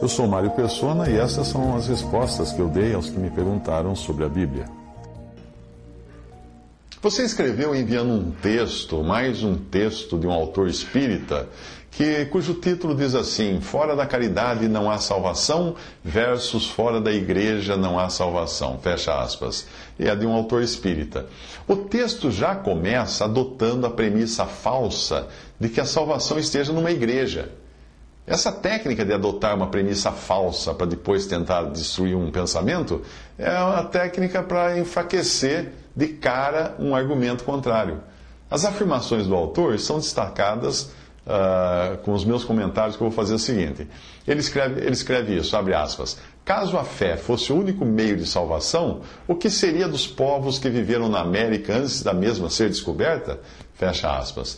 Eu sou Mário Persona e essas são as respostas que eu dei aos que me perguntaram sobre a Bíblia. Você escreveu enviando um texto, mais um texto de um autor espírita, que, cujo título diz assim: Fora da caridade não há salvação, versus fora da igreja não há salvação. Fecha aspas. E é de um autor espírita. O texto já começa adotando a premissa falsa de que a salvação esteja numa igreja. Essa técnica de adotar uma premissa falsa para depois tentar destruir um pensamento é uma técnica para enfraquecer de cara um argumento contrário. As afirmações do autor são destacadas uh, com os meus comentários que eu vou fazer o seguinte. Ele escreve, ele escreve isso, abre aspas. Caso a fé fosse o único meio de salvação, o que seria dos povos que viveram na América antes da mesma ser descoberta? Fecha aspas.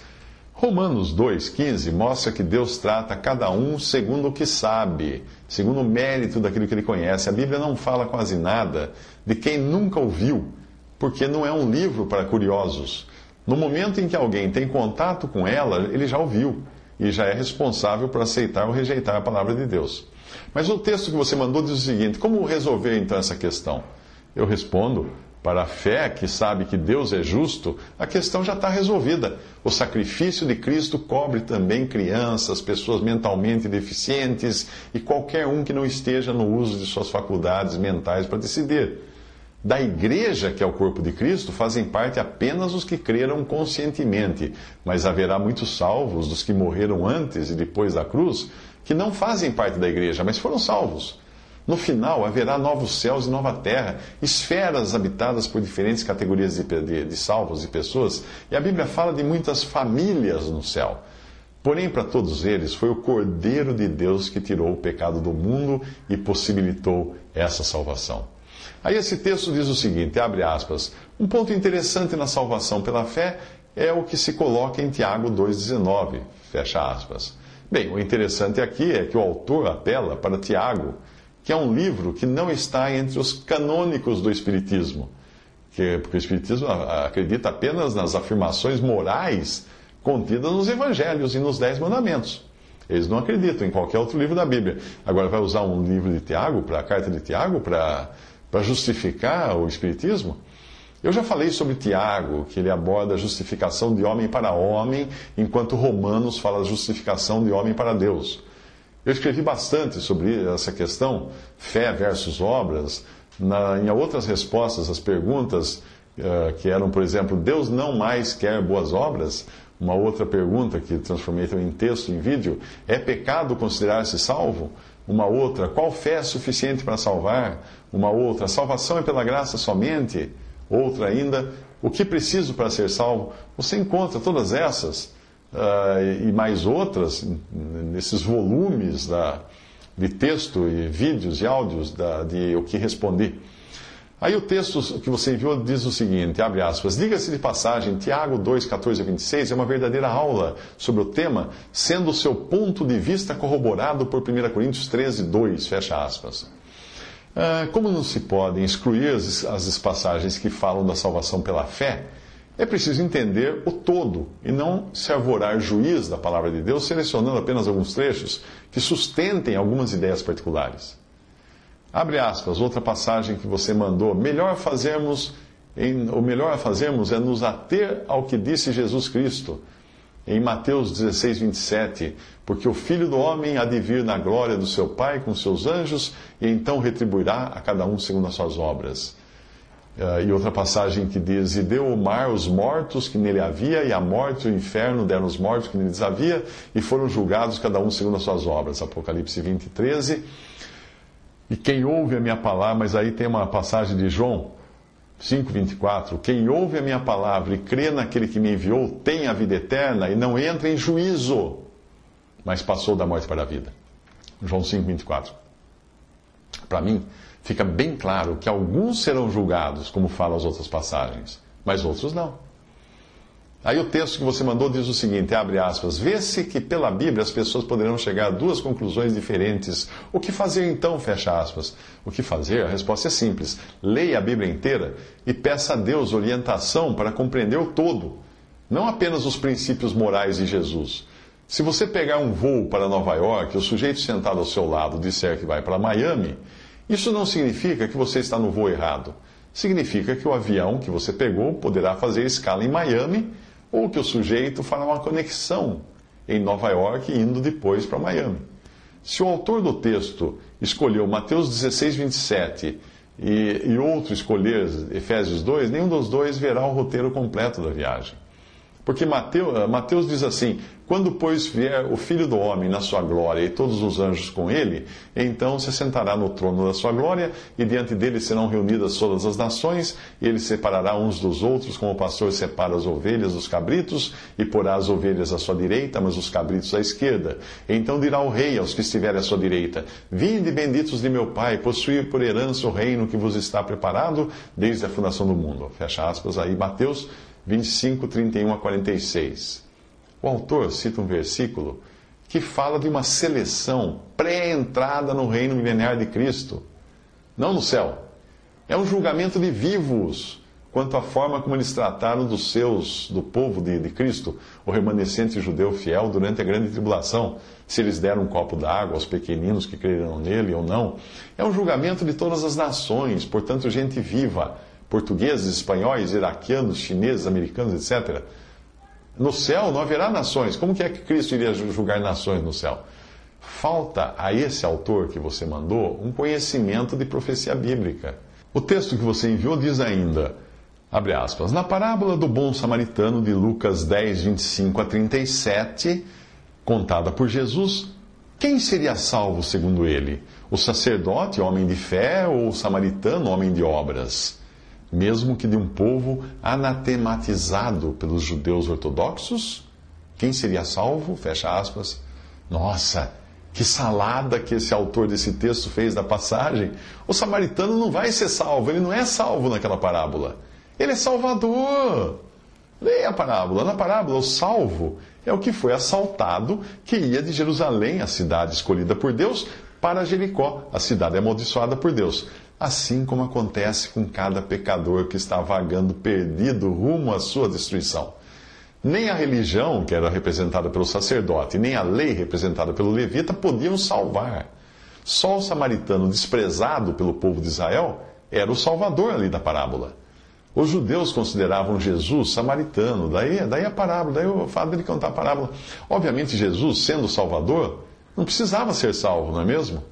Romanos 2,15 mostra que Deus trata cada um segundo o que sabe, segundo o mérito daquilo que ele conhece. A Bíblia não fala quase nada de quem nunca ouviu, porque não é um livro para curiosos. No momento em que alguém tem contato com ela, ele já ouviu e já é responsável por aceitar ou rejeitar a palavra de Deus. Mas o texto que você mandou diz o seguinte: como resolver então essa questão? Eu respondo: para a fé que sabe que Deus é justo, a questão já está resolvida. O sacrifício de Cristo cobre também crianças, pessoas mentalmente deficientes e qualquer um que não esteja no uso de suas faculdades mentais para decidir. Da igreja, que é o corpo de Cristo, fazem parte apenas os que creram conscientemente, mas haverá muitos salvos dos que morreram antes e depois da cruz, que não fazem parte da igreja, mas foram salvos. No final, haverá novos céus e nova terra, esferas habitadas por diferentes categorias de, de, de salvos e pessoas, e a Bíblia fala de muitas famílias no céu. Porém, para todos eles, foi o Cordeiro de Deus que tirou o pecado do mundo e possibilitou essa salvação. Aí esse texto diz o seguinte, abre aspas, um ponto interessante na salvação pela fé é o que se coloca em Tiago 2,19, fecha aspas. Bem, o interessante aqui é que o autor apela para Tiago, que é um livro que não está entre os canônicos do Espiritismo, que, porque o Espiritismo acredita apenas nas afirmações morais contidas nos Evangelhos e nos Dez Mandamentos. Eles não acreditam em qualquer outro livro da Bíblia. Agora vai usar um livro de Tiago, para a carta de Tiago, para justificar o Espiritismo? Eu já falei sobre Tiago, que ele aborda a justificação de homem para homem, enquanto Romanos fala a justificação de homem para Deus. Eu escrevi bastante sobre essa questão, fé versus obras, na, em outras respostas às perguntas uh, que eram, por exemplo, Deus não mais quer boas obras? Uma outra pergunta que transformei em texto, em vídeo, é pecado considerar-se salvo? Uma outra, qual fé é suficiente para salvar? Uma outra, salvação é pela graça somente? Outra ainda, o que preciso para ser salvo? Você encontra todas essas uh, e mais outras nesses volumes da, de texto e vídeos e áudios da, de o que respondi. Aí o texto que você enviou diz o seguinte, abre aspas, diga-se de passagem, Tiago 2, 14 a 26 é uma verdadeira aula sobre o tema, sendo o seu ponto de vista corroborado por 1 Coríntios 13, 2, fecha aspas. Ah, como não se podem excluir as, as passagens que falam da salvação pela fé, é preciso entender o todo e não se arvorar juiz da palavra de Deus, selecionando apenas alguns trechos que sustentem algumas ideias particulares. Abre aspas, outra passagem que você mandou. Melhor fazermos, em, o melhor a fazermos é nos ater ao que disse Jesus Cristo em Mateus 16, 27, porque o Filho do Homem há de vir na glória do seu Pai com seus anjos, e então retribuirá a cada um segundo as suas obras. Uh, e outra passagem que diz: E deu o mar os mortos que nele havia, e a morte e o inferno deram os mortos que neles havia, e foram julgados cada um segundo as suas obras. Apocalipse 20, 13. E quem ouve a minha palavra, mas aí tem uma passagem de João 5,24: Quem ouve a minha palavra e crê naquele que me enviou tem a vida eterna e não entra em juízo, mas passou da morte para a vida. João 5,24. Para mim, fica bem claro que alguns serão julgados, como falam as outras passagens, mas outros não. Aí o texto que você mandou diz o seguinte, abre aspas, vê-se que pela Bíblia as pessoas poderão chegar a duas conclusões diferentes. O que fazer então, fecha aspas? O que fazer? A resposta é simples. Leia a Bíblia inteira e peça a Deus orientação para compreender o todo, não apenas os princípios morais de Jesus. Se você pegar um voo para Nova York o sujeito sentado ao seu lado disser que vai para Miami, isso não significa que você está no voo errado. Significa que o avião que você pegou poderá fazer escala em Miami ou que o sujeito fará uma conexão em Nova York indo depois para Miami. Se o autor do texto escolheu Mateus 16, 27 e, e outro escolher Efésios 2, nenhum dos dois verá o roteiro completo da viagem. Porque Mateus, Mateus diz assim: quando, pois, vier o Filho do Homem na sua glória e todos os anjos com ele, então se sentará no trono da sua glória, e diante dele serão reunidas todas as nações, e ele separará uns dos outros, como o pastor separa as ovelhas dos cabritos, e porá as ovelhas à sua direita, mas os cabritos à esquerda. Então dirá o rei aos que estiverem à sua direita: Vinde, benditos de meu Pai, possuir por herança o reino que vos está preparado desde a fundação do mundo. Fecha aspas aí, Mateus 25, 31 a 46. O autor cita um versículo que fala de uma seleção pré-entrada no reino milenar de Cristo. Não no céu. É um julgamento de vivos quanto à forma como eles trataram dos seus, do povo de, de Cristo, o remanescente judeu fiel, durante a grande tribulação. Se eles deram um copo d'água aos pequeninos que creram nele ou não. É um julgamento de todas as nações, portanto, gente viva, portugueses, espanhóis, iraquianos, chineses, americanos, etc no céu não haverá nações. Como que é que Cristo iria julgar nações no céu? Falta a esse autor que você mandou um conhecimento de profecia bíblica. O texto que você enviou diz ainda, abre aspas, na parábola do bom samaritano de Lucas 10, 25 a 37, contada por Jesus, quem seria salvo segundo ele? O sacerdote, homem de fé, ou o samaritano, homem de obras? Mesmo que de um povo anatematizado pelos judeus ortodoxos? Quem seria salvo? Fecha aspas. Nossa, que salada que esse autor desse texto fez da passagem. O samaritano não vai ser salvo, ele não é salvo naquela parábola. Ele é salvador. Leia a parábola. Na parábola, o salvo é o que foi assaltado que ia de Jerusalém, a cidade escolhida por Deus, para Jericó, a cidade amaldiçoada por Deus assim como acontece com cada pecador que está vagando perdido rumo à sua destruição. Nem a religião, que era representada pelo sacerdote, nem a lei representada pelo levita podiam salvar. Só o samaritano desprezado pelo povo de Israel era o salvador ali da parábola. Os judeus consideravam Jesus samaritano, daí, daí a parábola, daí o fato dele contar a parábola. Obviamente, Jesus, sendo salvador, não precisava ser salvo, não é mesmo?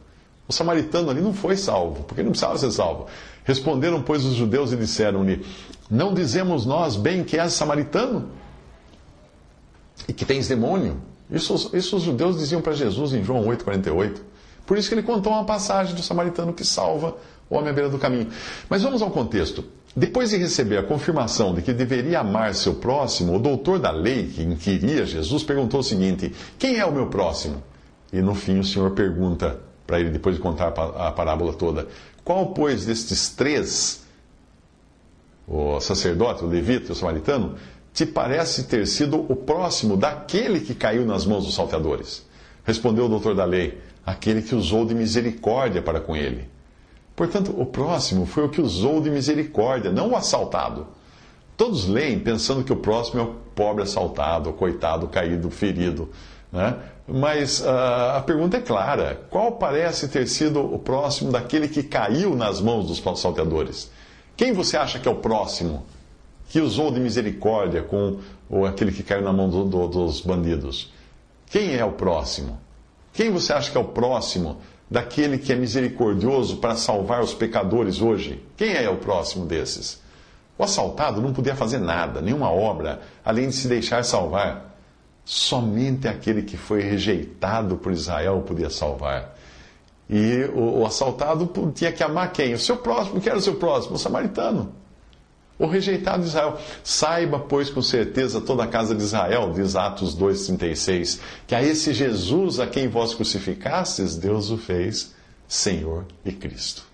O samaritano ali não foi salvo, porque não precisava ser salvo. Responderam, pois, os judeus e disseram-lhe: Não dizemos nós bem que és samaritano? E que tens demônio? Isso, isso os judeus diziam para Jesus em João 8,48. Por isso que ele contou uma passagem do samaritano que salva o homem à beira do caminho. Mas vamos ao contexto. Depois de receber a confirmação de que deveria amar seu próximo, o doutor da lei que inquiria Jesus perguntou o seguinte: Quem é o meu próximo? E no fim o Senhor pergunta: para ele depois de contar a parábola toda. Qual, pois, destes três, o sacerdote, o levita e o samaritano, te parece ter sido o próximo daquele que caiu nas mãos dos salteadores? Respondeu o doutor da lei, aquele que usou de misericórdia para com ele. Portanto, o próximo foi o que usou de misericórdia, não o assaltado. Todos leem pensando que o próximo é o pobre assaltado, o coitado caído, ferido. Né? Mas uh, a pergunta é clara: qual parece ter sido o próximo daquele que caiu nas mãos dos salteadores? Quem você acha que é o próximo que usou de misericórdia com ou aquele que caiu na mão do, do, dos bandidos? Quem é o próximo? Quem você acha que é o próximo daquele que é misericordioso para salvar os pecadores hoje? Quem é o próximo desses? O assaltado não podia fazer nada, nenhuma obra, além de se deixar salvar. Somente aquele que foi rejeitado por Israel podia salvar. E o, o assaltado tinha que amar quem? O seu próximo. Quem era o seu próximo? O samaritano. O rejeitado de Israel. Saiba, pois, com certeza, toda a casa de Israel, diz Atos 2,36, que a esse Jesus a quem vós crucificastes, Deus o fez Senhor e Cristo.